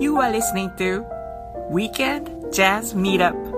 You are listening to Weekend Jazz Meetup.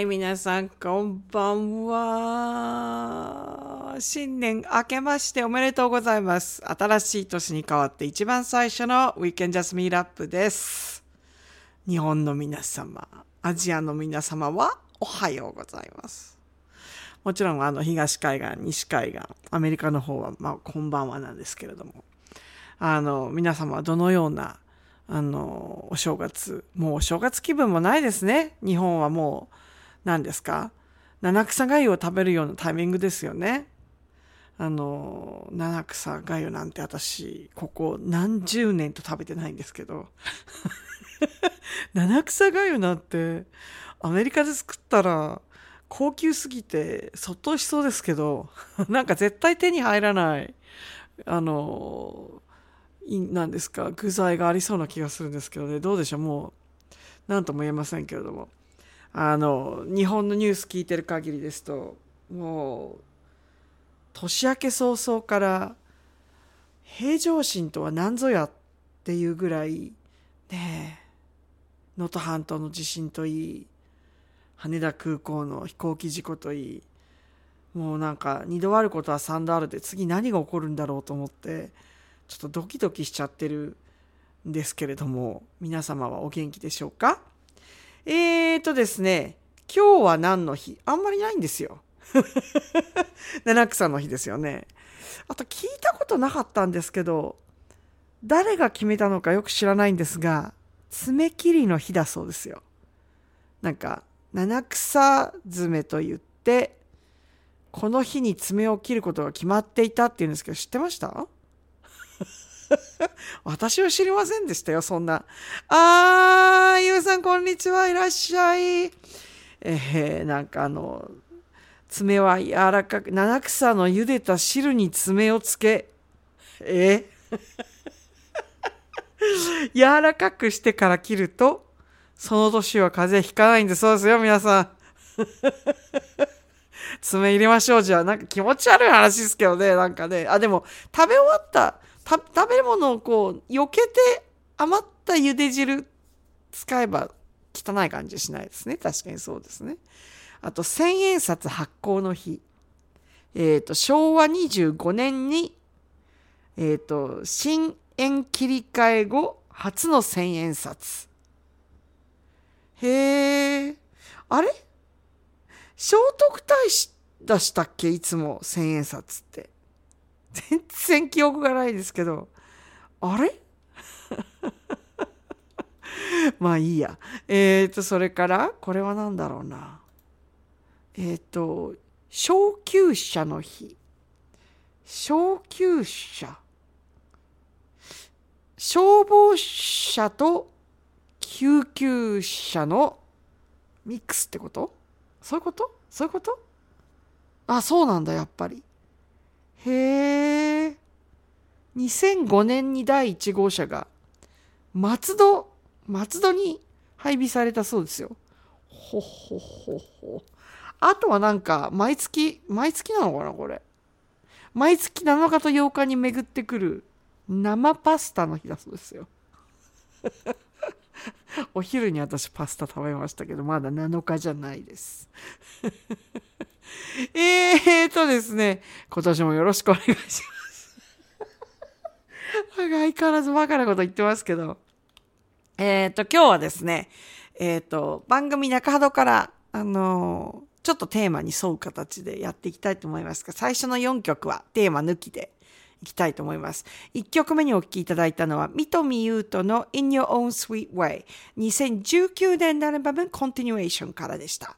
い、皆さん、こんばんは。新年明けましておめでとうございます。新しい年に変わって一番最初の We Can Just Meet Up です。日本の皆様、アジアの皆様はおはようございます。もちろん、あの、東海岸、西海岸、アメリカの方は、まあ、こんばんはなんですけれども、あの、皆様はどのような、あの、お正月、もうお正月気分もないですね。日本はもう、何ですか？七草がを食べるようなタイミングですよね。あの、七草がゆなんて私、ここ何十年と食べてないんですけど、七草がゆなんて、アメリカで作ったら、高級すぎて、そっとしそうですけど、なんか絶対手に入らない、あの、なんですか、具材がありそうな気がするんですけどね、どうでしょう、もう、なんとも言えませんけれども。あの、日本のニュース聞いてる限りですと、もう、年明け早々から、平常心とは何ぞやっていうぐらい、ね、能登半島の地震といい、羽田空港の飛行機事故といい、もうなんか二度あることは三度あるで次何が起こるんだろうと思って、ちょっとドキドキしちゃってるんですけれども、皆様はお元気でしょうか？えーとですね、今日は何の日？あんまりないんですよ。七草の日ですよね。あと聞いたことなかったんですけど、誰が決めたのかよく知らないんですが、爪切りの日だそうですよ。なんか、七草爪と言って、この日に爪を切ることが決まっていたっていうんですけど、知ってました？私は知りませんでしたよ、そんな。あー、ゆうさん、こんにちは、いらっしゃい。えー、なんかあの、爪は柔らかく、七草の茹でた汁に爪をつけ、え？ー、柔らかくしてから切ると、その年は風邪ひかないんでそうですよ、皆さん。爪入れましょう、じゃあ。なんか気持ち悪い話ですけどね、なんかね。あ、でも、食べ終わった、食べ物をこう、避けて余った茹で汁使えば汚い感じしないですね。確かにそうですね。あと、千円札発行の日。えっ、ー、と、昭和25年に、えっ、ー、と、新円切り替え後、初の千円札。へえ。あれ？聖徳太子出したっけ？いつも千円札って。全然記憶がないですけど。あれ？まあいいや。えっ、ー、と、それから、これは何だろうな。えっ、ー、と、小級者の日。小級者。消防車と救急車のミックスってこと？そういうこと？そういうこと？あ、そうなんだ、やっぱり。へえ。2005年に第1号車が松戸、松戸に配備されたそうですよ。ほほほほ。あとはなんか、毎月、毎月なのかな、これ。毎月7日と8日に巡ってくる生パスタの日だそうですよ。お昼に私パスタ食べましたけど、まだ7日じゃないです。えーとですね、今年もよろしくお願いします。相変わらずバカなこと言ってますけど。えっ、ー、と、今日はですね、えっ、ー、と、番組中ほどから、あのー、ちょっとテーマに沿う形でやっていきたいと思いますが、最初の4曲はテーマ抜きでいきたいと思います。1曲目にお聴きいただいたのは、三富優斗の In Your Own Sweet Way。2019年のアルバム Continuation からでした。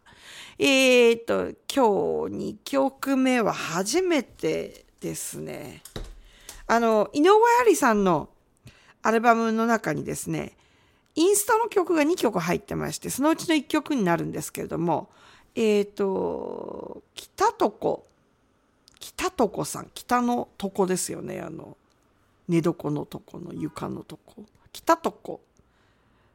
えっ、と、今日2曲目は初めてですね。あの、井上ありさんのアルバムの中にですね、インスタの曲が2曲入ってまして、そのうちの1曲になるんですけれども、えっ、ー、と、北とこ、北とこさん、北のとこですよね、あの、寝床のとこの床のとこ。北とこ、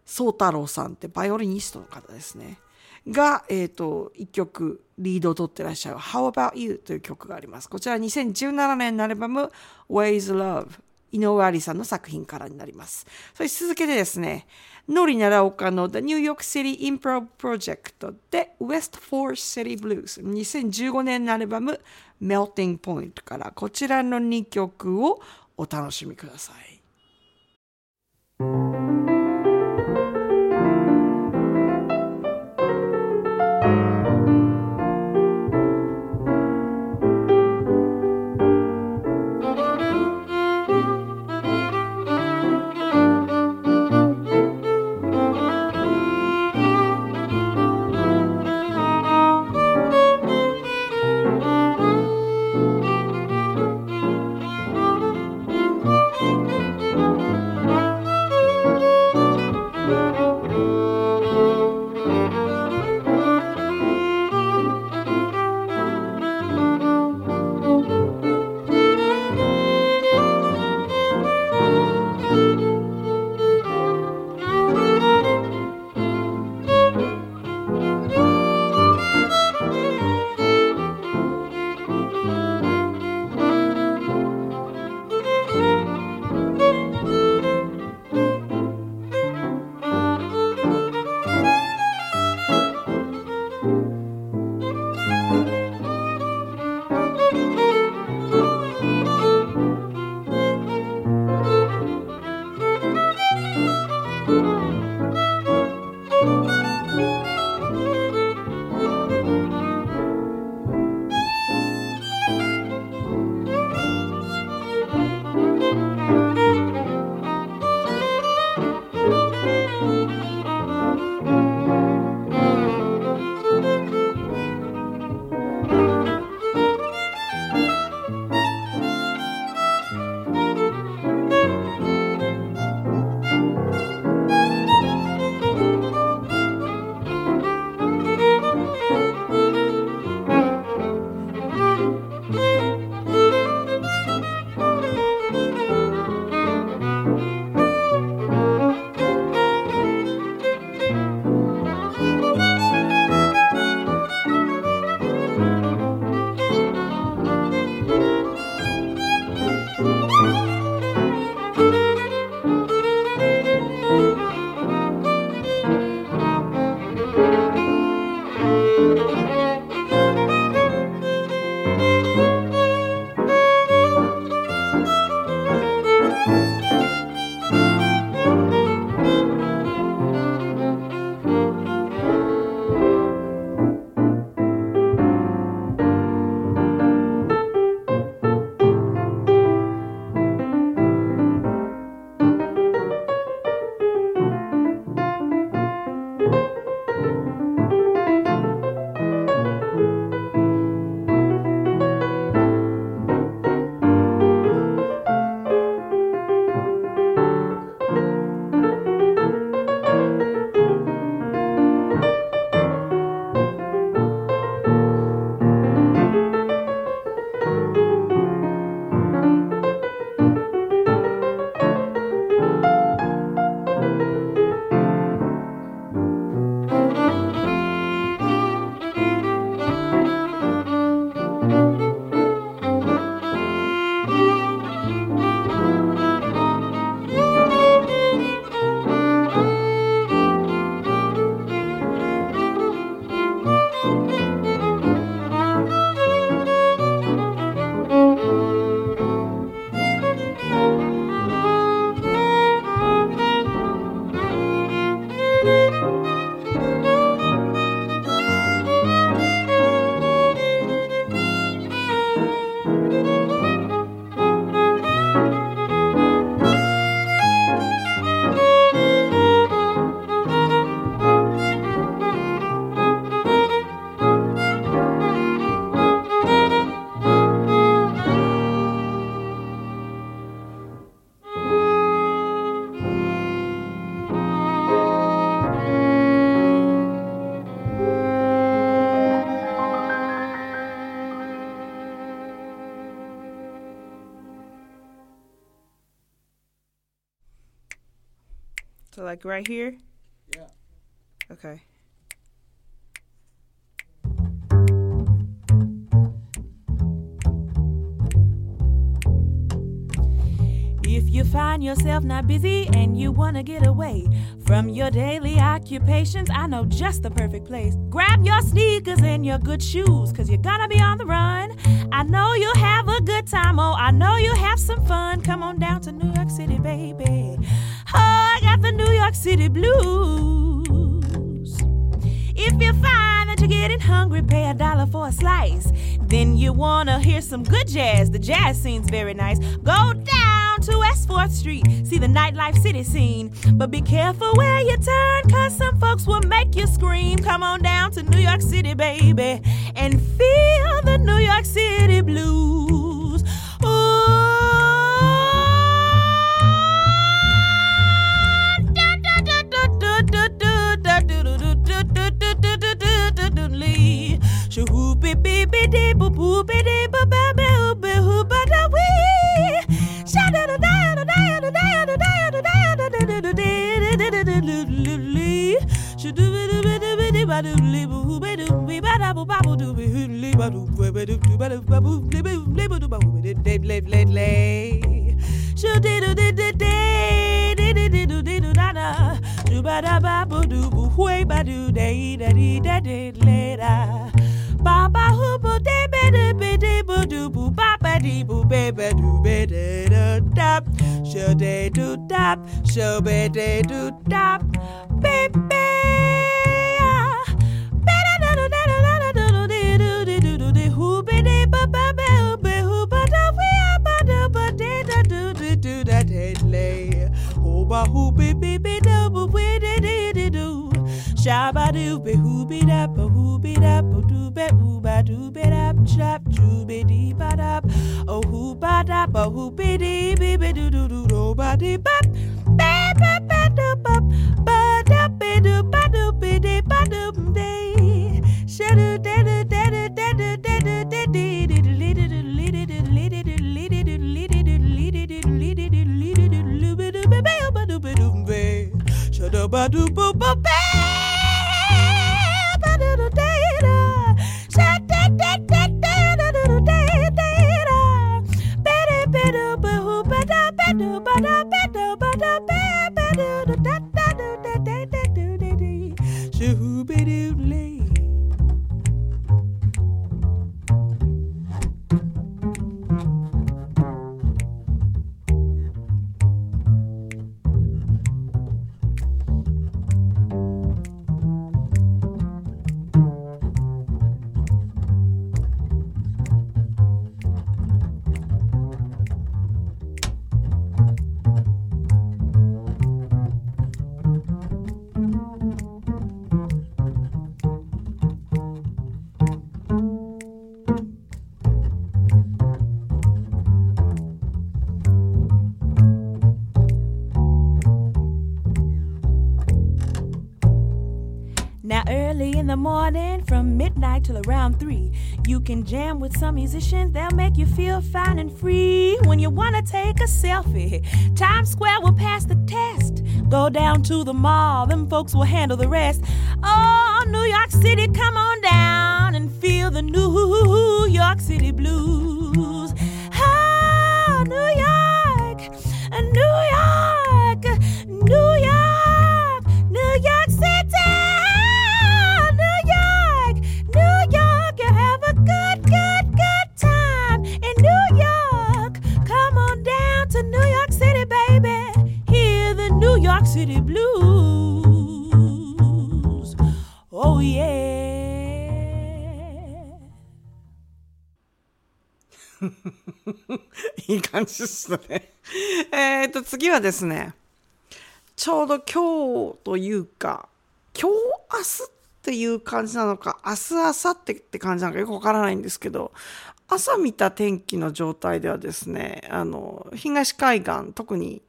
宗太郎さんってバイオリニストの方ですね。が、えっ、ー、と、1曲リードを取ってらっしゃる How About You という曲があります。こちら2017年のアルバム Ways Love 井上ありさんの作品からになります。そして続けてですね、ノリ奈良岡の The New York City Improv Project で West Force City Blues 2015年のアルバム Melting Point からこちらの2曲をお楽しみください。Like right here? Yeah. Okay. If you find yourself not busy and you wanna get away from your daily occupations, I know just the perfect place. Grab your sneakers and your good shoes, cause you're gonna be on the run. I know you'll have a good time, oh, I know you'll have some fun. Come on down to New York City, baby. York City blues. If you find that you're getting hungry, pay a dollar for a slice. Then you wanna hear some good jazz. The jazz scene's very nice. Go down to West 4th Street, see the nightlife city scene. But be careful where you turn, cause some folks will make you scream. Come on down to New York City, baby, and feel the New York City blues. you hoopy beepy dee boo boopy dee boo baby hoopy hoop but a wee. Shout out a day out a day out a day out a day out a day out a day out a day out a day Later do boo ba ba dee boo ba ba do ba da da da. Show day do da, show ba day do da. Baby. ba hoo be be be do boo be de de de do. Shabba do be hoo be da biddy badap. Oh who badap, oh who biddy biddy doo doo doo doo baddy bap. Bap bap bap bap badap biddy badu biddy badu day. Shadu dedu dedu dedu dedu dedu dedu Shadabadu boo boo boo till around three, you can jam with some musicians. They'll make you feel fine and free. When you want to take a selfie, Times Square will pass the test. Go down to the mall, them folks will handle the rest. Oh, New York City, come on down and feel the New York City blues. 感じですね。えっと、次はですね、ちょうど今日というか、今日明日っていう感じなのか、明日明後日って感じなのかよくわからないんですけど、朝見た天気の状態ではですね、あの、東海岸、特に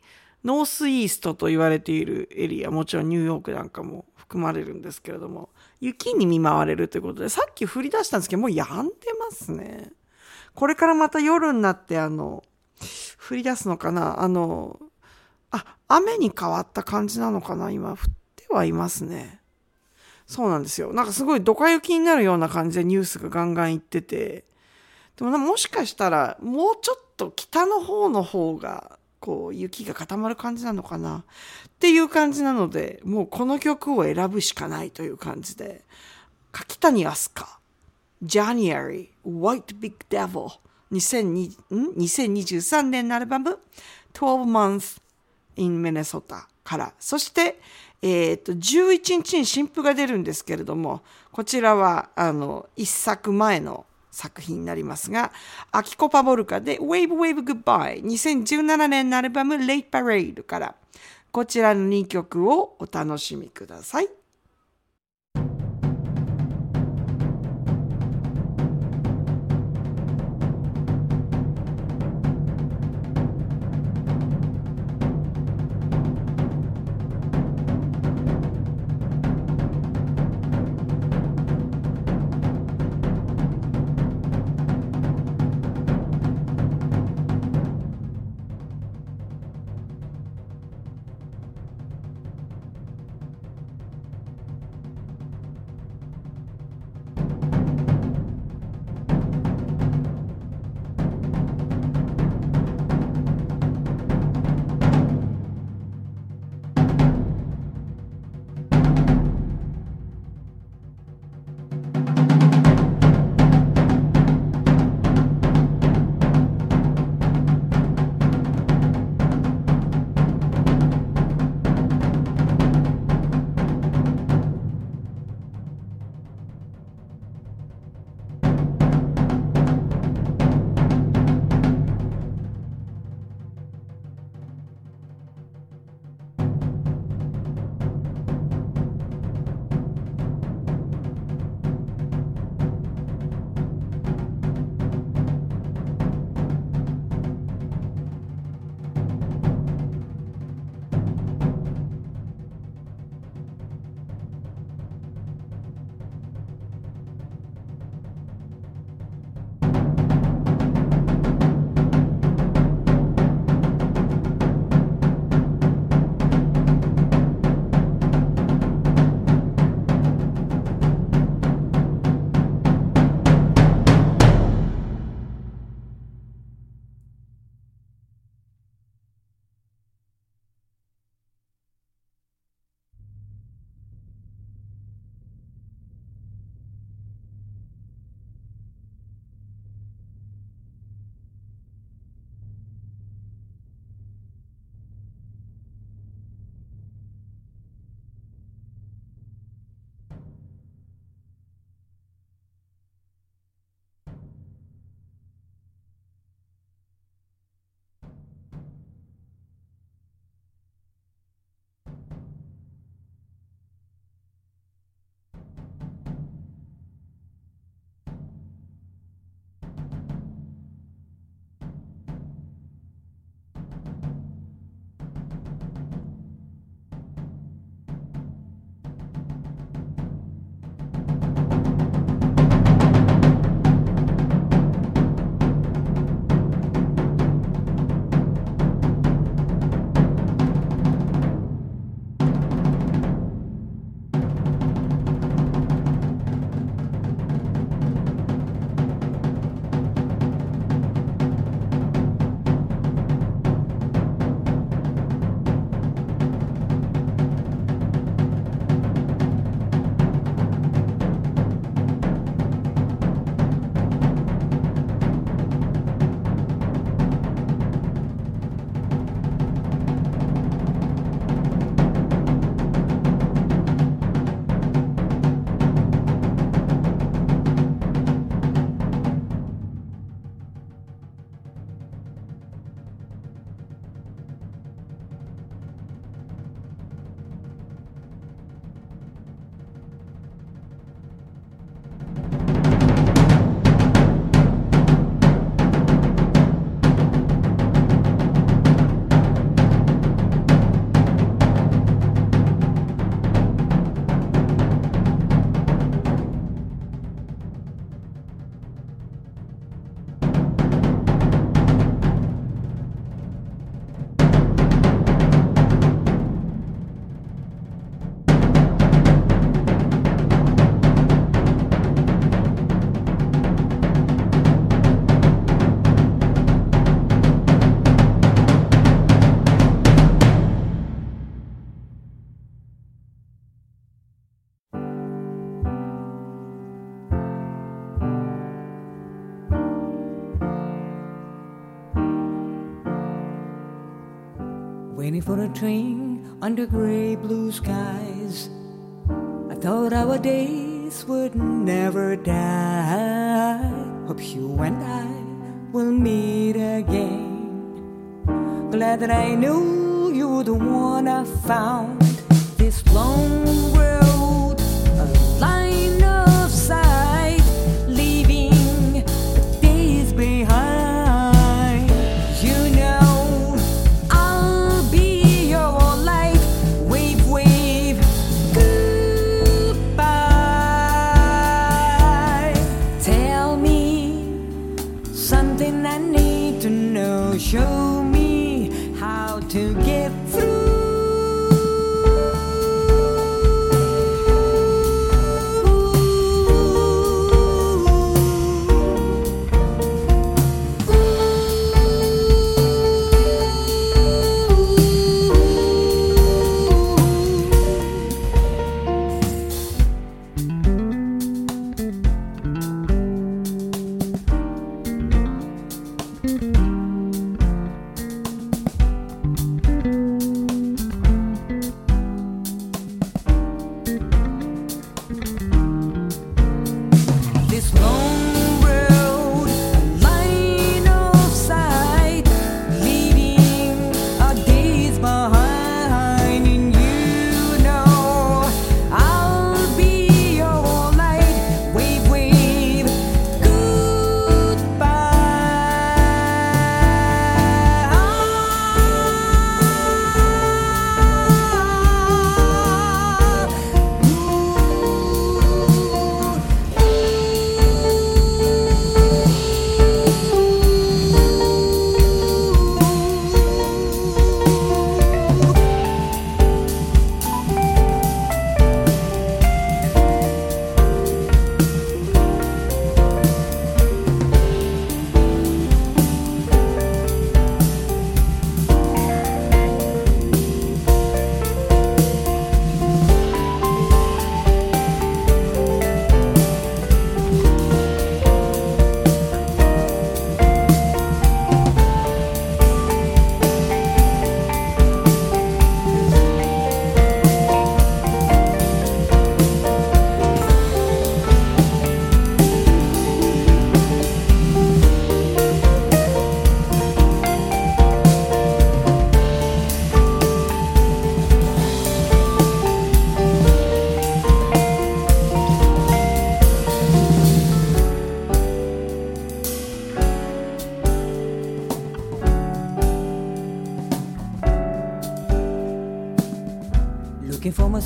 ノースイーストと言われているエリア、もちろんニューヨークなんかも含まれるんですけれども、雪に見舞われるということで、さっき降り出したんですけど、もう止んでますね。これからまた夜になって、あの、降り出すのかな？あの、あ、雨に変わった感じなのかな？今、降ってはいますね。そうなんですよ。なんかすごいドカ雪になるような感じでニュースがガンガン言ってて、でももしかしたら、もうちょっと北の方の方がこう雪が固まる感じなのかな？っていう感じなのでもうこの曲を選ぶしかないという感じで。柿谷飛鳥 January White Big Devil 2023年のアルバム12 Months in Minnesota から。そしてえっ、と11日に新譜が出るんですけれどもこちらはあの一作前の作品になりますが、アキコ・パボルカで Wave Wave Goodbye 2017年のアルバム Late Parade から。こちらの2曲をお楽しみください。For a train under gray blue skies. I thought our days would never die. Hope you and I will meet again. Glad that I knew you were the one I found. This long road,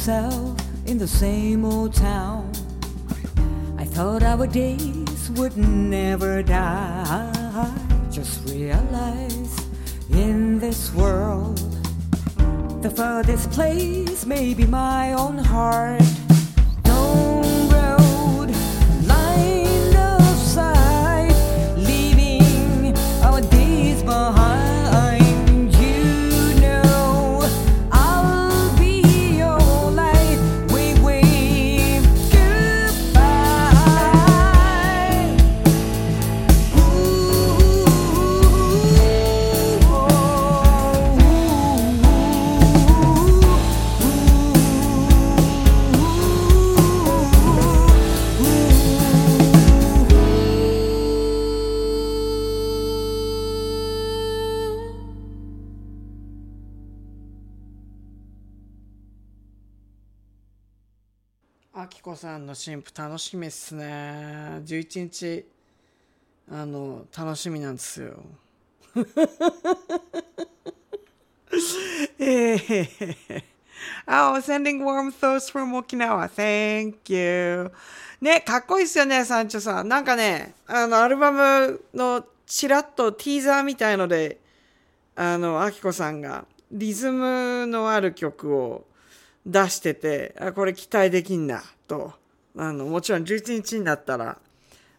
myself in the same old town. I thought our days would never die. Just realize in this world, the furthest place may be my own heart. こさんの新婦楽しみっすね。11日、あの、楽しみなんですよ。えー Oh, sending warm thoughts from Okinawa. Thank you. ね、かっこいいっすよね、サンチョさん。なんかね、あの、アルバムのチラッとティーザーみたいので、あの、アキコさんがリズムのある曲を出してて、あこれ期待できんな、と。あの、もちろん11日になったら、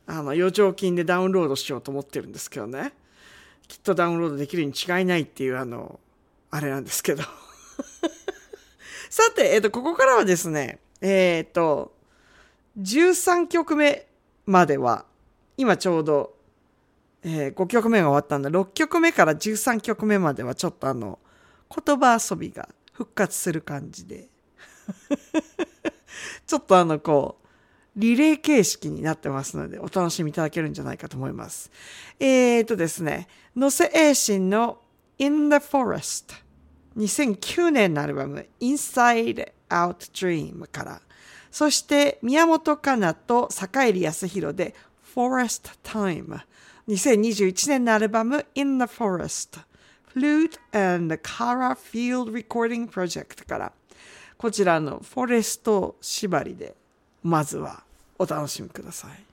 あの、余剰金でダウンロードしようと思ってるんですけどね。きっとダウンロードできるに違いないっていう、あの、あれなんですけど。さて、えっ、と、ここからはですね、えっ、と、13曲目までは、今ちょうど、えー5曲目が終わったんで、6曲目から13曲目まではちょっとあの、言葉遊びが復活する感じで。ちょっとあの、こう、リレー形式になってますので、お楽しみいただけるんじゃないかと思います。えーとですね、野瀬栄心の In the Forest。2009年のアルバム Inside Out Dream から。そして宮本かなと坂入康弘で Forest Time。2021年のアルバム In the Forest。Flute and Cara Field Recording Project から。こちらのフォレスト縛りでまずはお楽しみください。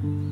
本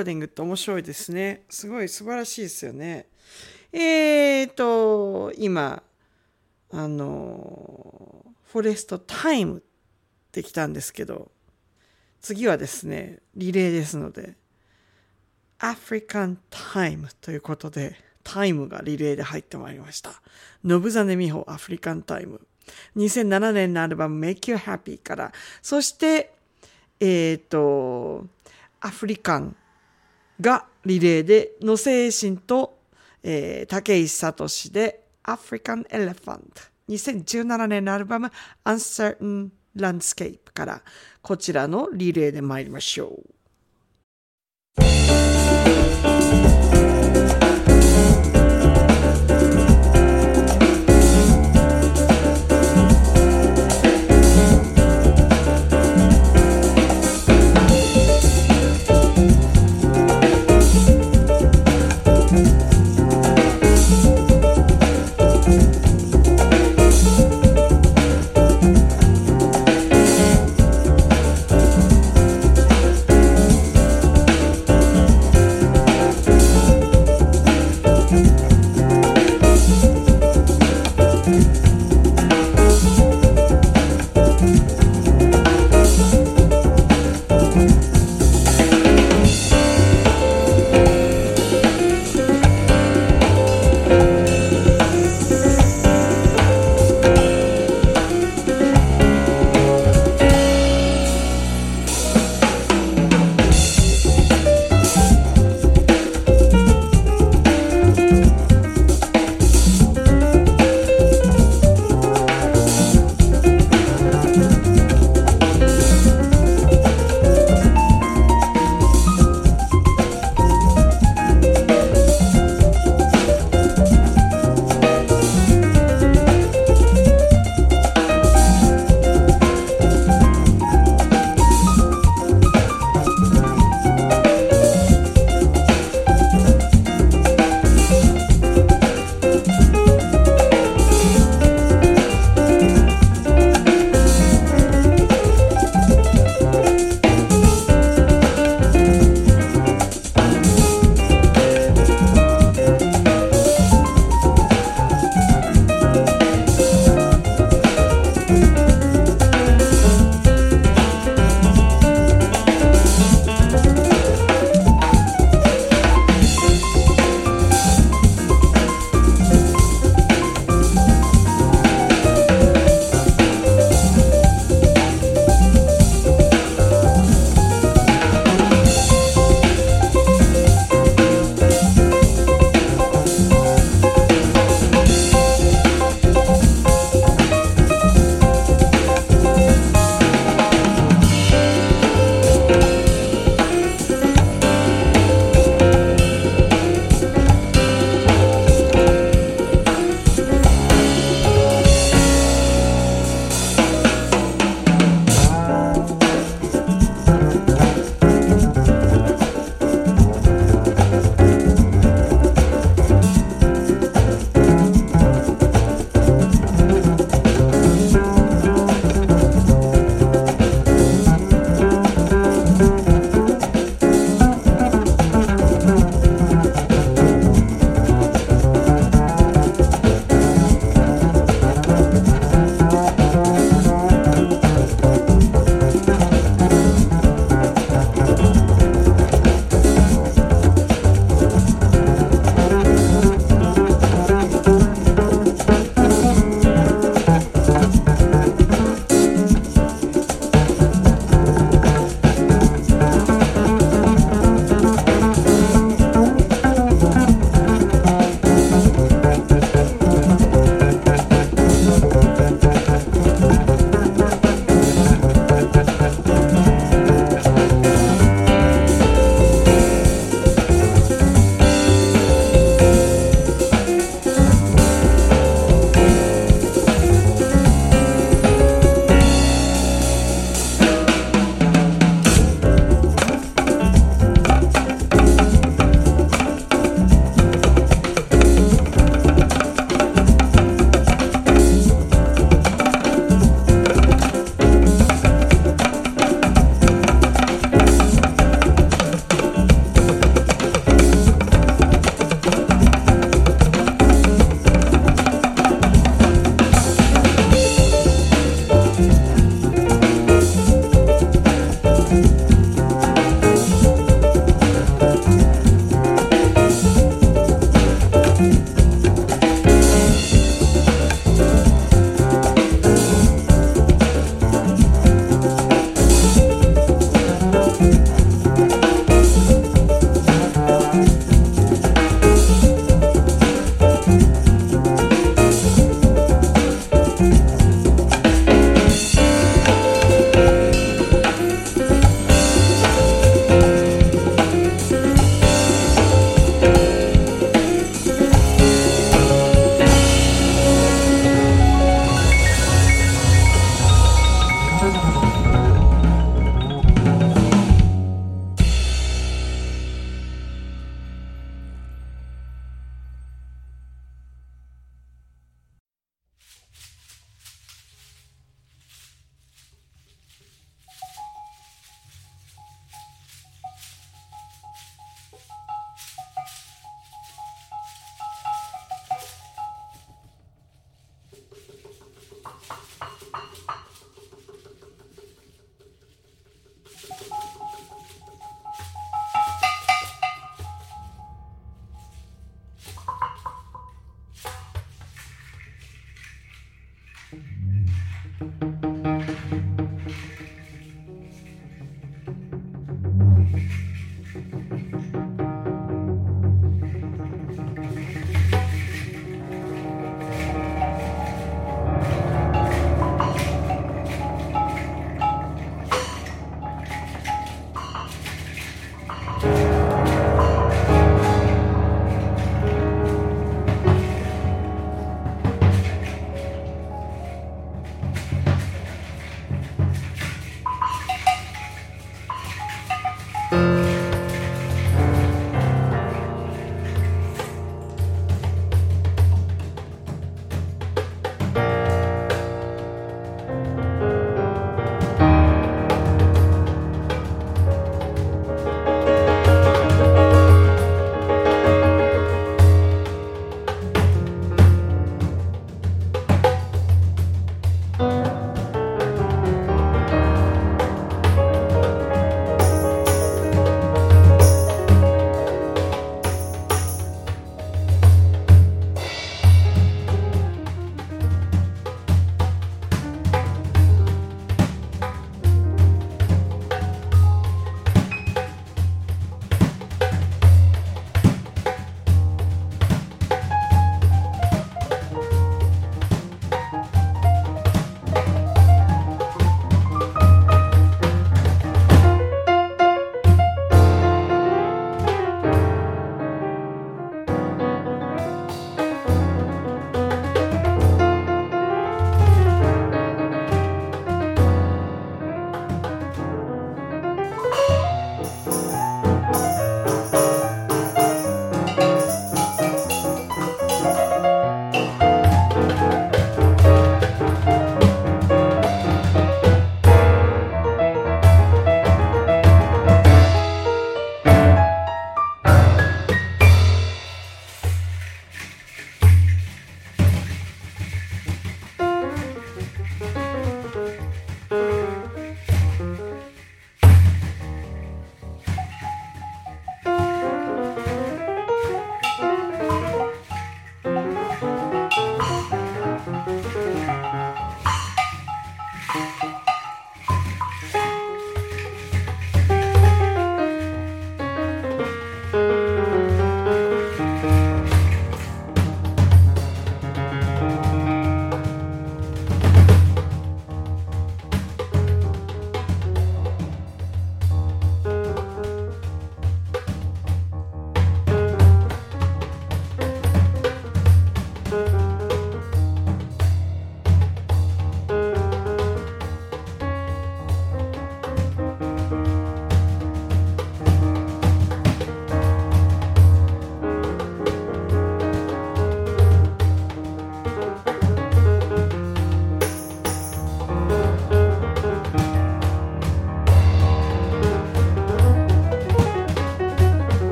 ーディングって面白いですねすごい素晴らしいですよねえーと今あのフォレストタイムってきたんですけど次はですねリレーですのでアフリカンタイムということでタイムがリレーで入ってまいりました。信実美穂アフリカンタイム。2007年のアルバム Make You Happy から、そして、えっ、と、アフリカンがリレーで、野精神と、えー、竹石聡で African Elephant。2017年のアルバム Uncertain Landscape から、こちらのリレーで参りましょう。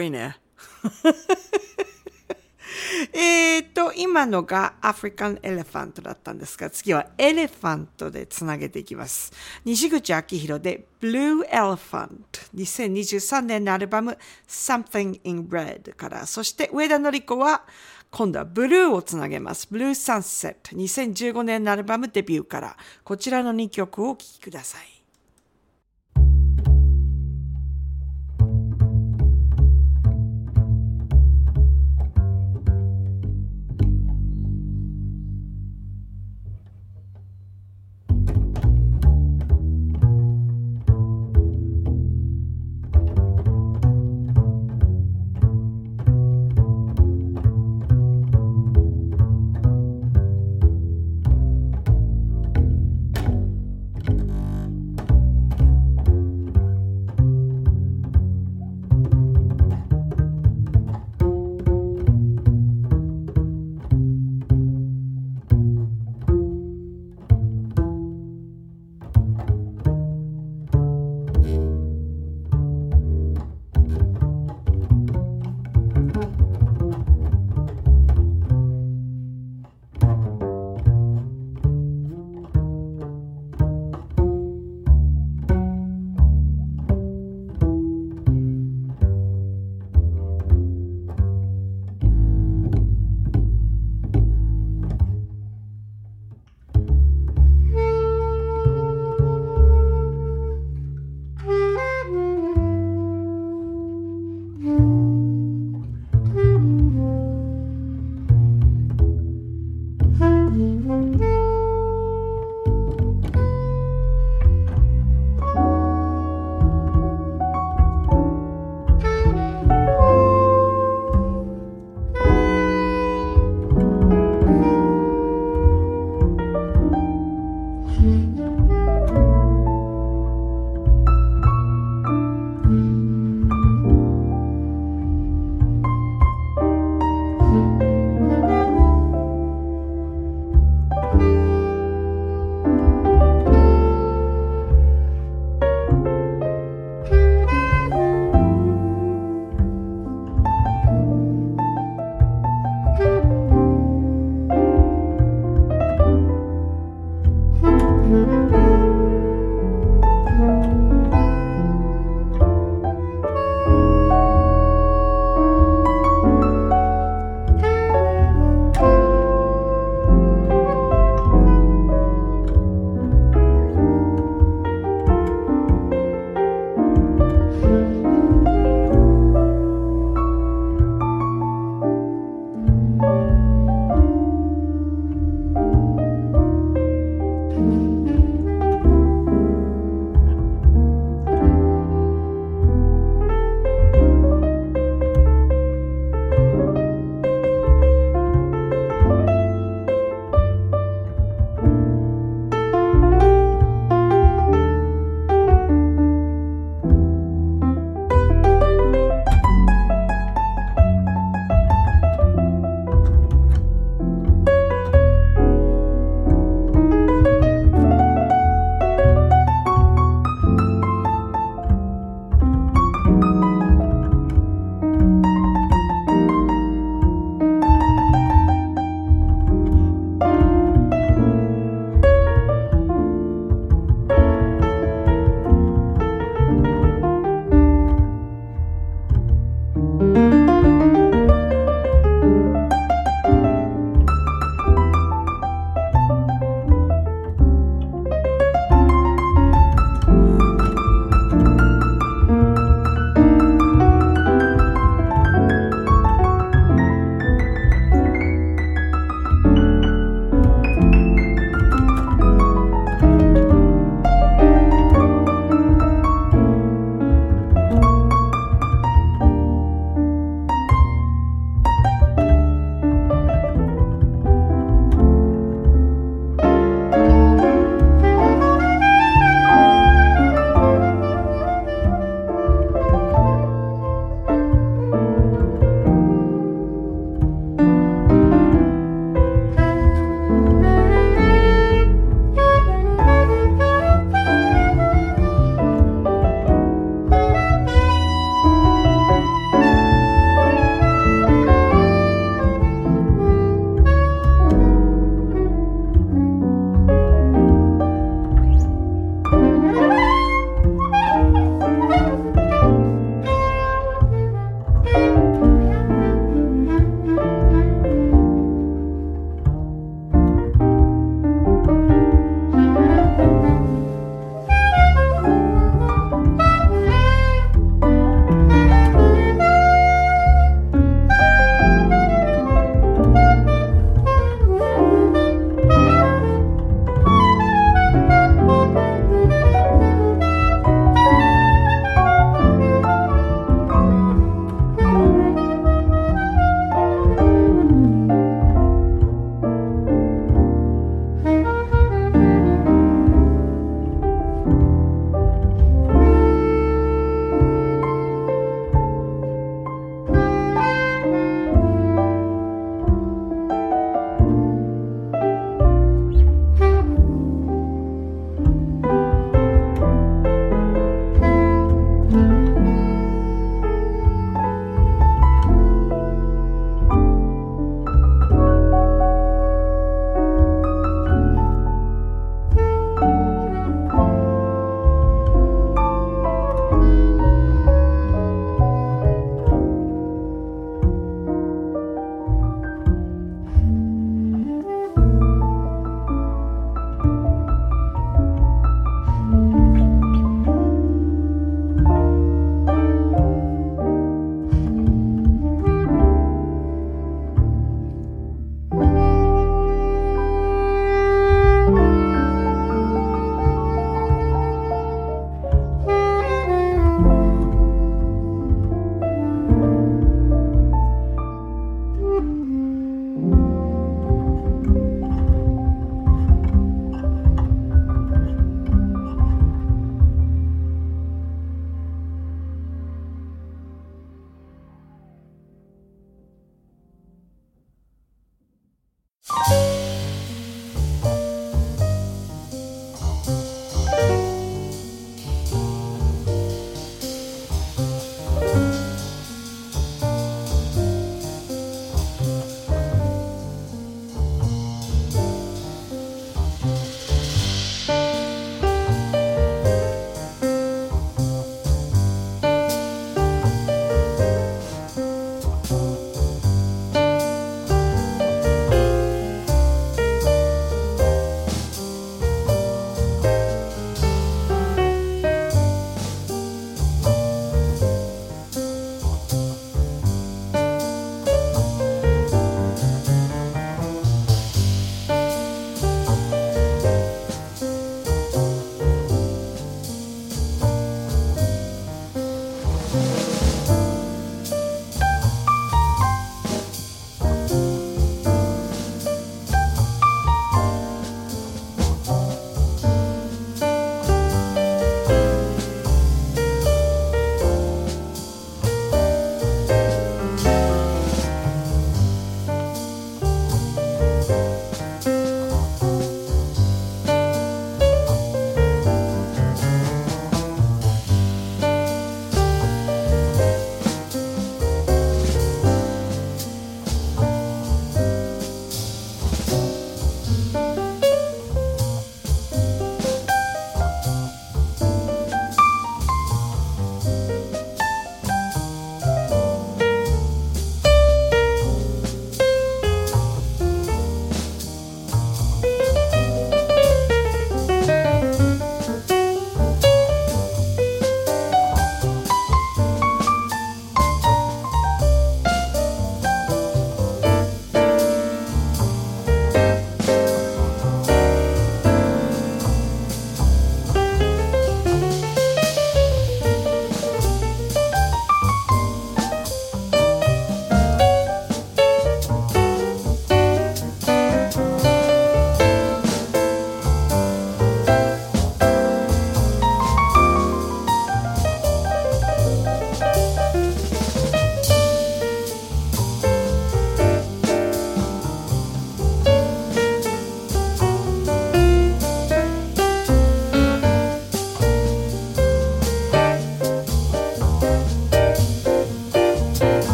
いいね。えっと、今のがアフリカンエレファントだったんですが、次はエレファントでつなげていきます。西口明宏で Blue Elephant。2023年のアルバム Something in Red から、そして上田のり子は今度はブルーをつなげます。Blue Sunset。2015年のアルバムデビューから、こちらの2曲をお聴きください。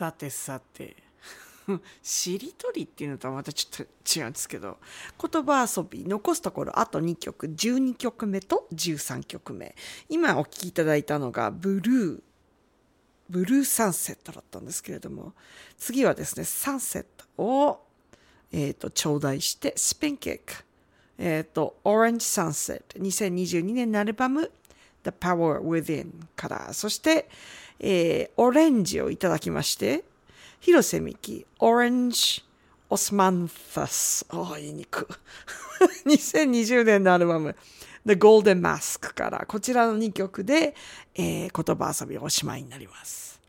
さてさて。しりとりっていうのとはまたちょっと違うんですけど言葉遊び残すところあと2曲12曲目と13曲目。今お聴きいただいたのがブルーブルーサンセットだったんですけれども次はですねサンセットを、えーと、頂戴してスペンケーク。えっ、ー、と、Orange Sunset 2022年のアルバム The Power Within から、そして、えー、オレンジをいただきまして、広瀬美希、オレンジ、オスマンファス。お。い にく。2020年のアルバム The Golden Mask から、こちらの2曲で、えー、言葉遊びおしまいになります。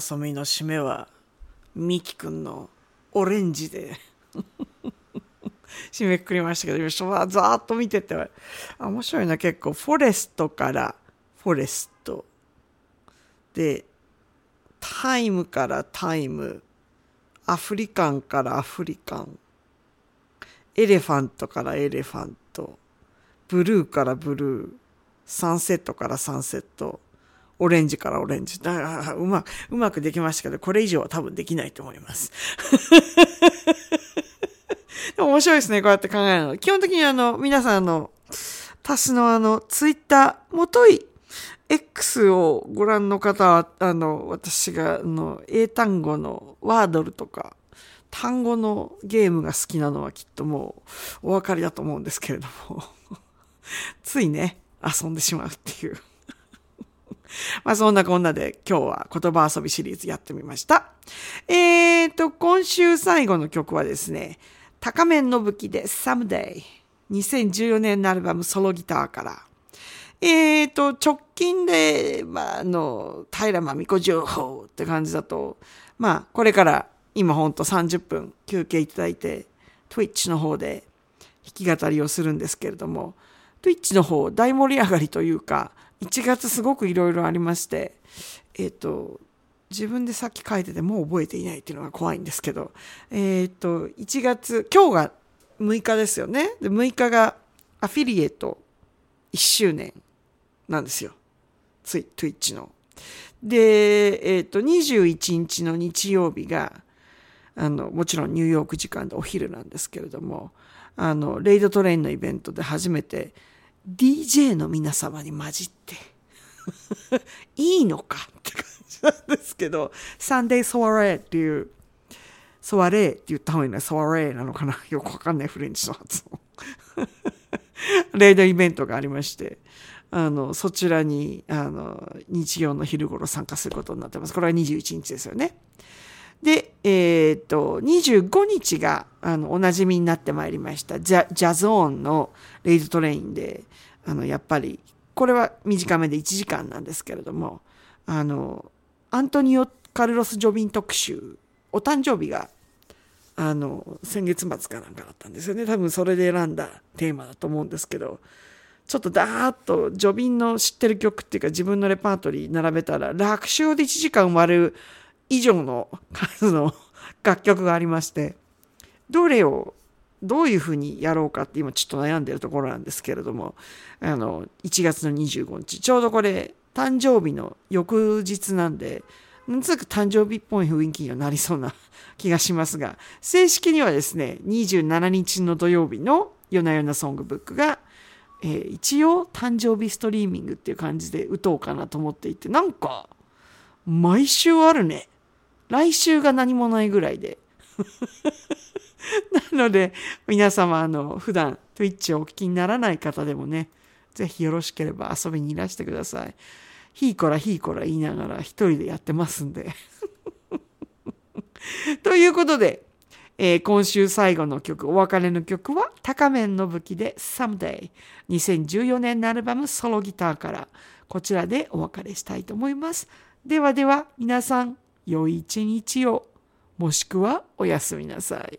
遊びの締めは、ミキくんのオレンジで 締めくくりましたけど、よし、わざーっと見てて、あ面白いな、結構。フォレストからフォレスト。で、タイムからタイム。アフリカンからアフリカン。エレファントからエレファント。ブルーからブルー。サンセットからサンセット。オレンジからオレンジ。だうまく、うまくできましたけど、これ以上は多分できないと思います。でも面白いですね、こうやって考えるの。基本的にあの、皆さんあの、私のあの、ツイッター、もとい、X をご覧の方は、あの、私が、あの、英単語のワードルとか、単語のゲームが好きなのはきっともうお分かりだと思うんですけれども、ついね、遊んでしまうっていう。まあそんなこんなで今日は言葉遊びシリーズやってみました。えーと、今週最後の曲はですね、高面の武器で Someday。2014年のアルバムソロギターから。えーと、直近で、まあ、あの、平真美子情報って感じだと、まあ、これから今ほんと30分休憩いただいて、Twitch の方で弾き語りをするんですけれども、Twitch の方大盛り上がりというか、1月すごくいろいろありまして、えっ、と、自分でさっき書いててもう覚えていないっていうのが怖いんですけど、えっ、と、1月、今日が6日ですよね。で、6日がアフィリエイト1周年なんですよ。ツイ、Twitch の。で、えっ、と、21日の日曜日が、あの、もちろんニューヨーク時間でお昼なんですけれども、あの、レイドトレインのイベントで初めて DJ の皆様に混じって、いいのかって感じなんですけど、サンデーソワレーっていう、ソワレーって言った方がいいな、ソワレーなのかな？よくわかんないフレンチの発音。レイドイベントがありまして、あの、そちらに、あの、日曜の昼頃参加することになってます。これは21日ですよね。で、えっ、と、25日が、あの、お馴染みになってまいりました。ジャ、ジャズオンのレイドトレインで、あの、やっぱり、これは短めで1時間なんですけれども、あの、アントニオ・カルロス・ジョビン特集、お誕生日が、あの、先月末かなんかだったんですよね。多分それで選んだテーマだと思うんですけど、ちょっとダーッとジョビンの知ってる曲っていうか自分のレパートリー並べたら楽勝で1時間割る以上の数の楽曲がありまして、どれをどういうふうにやろうかって今ちょっと悩んでるところなんですけれども、あの、1月の25日、ちょうどこれ誕生日の翌日なんで、なんとなく誕生日っぽい雰囲気にはなりそうな気がしますが、正式にはですね、27日の土曜日の夜な夜なソングブックが、えー一応誕生日ストリーミングっていう感じで打とうかなと思っていて、なんか、毎週あるね。来週が何もないぐらいで。なので、皆様、あの、普段 Twitch をお聞きにならない方でもね、ぜひよろしければ遊びにいらしてください。ひいこらひいこら言いながら一人でやってますんで。ということで、えー今週最後の曲、お別れの曲は、高面の武器で Someday。2014年のアルバムソロギターから、こちらでお別れしたいと思います。ではでは、皆さん、良い一日を、もしくはおやすみなさい。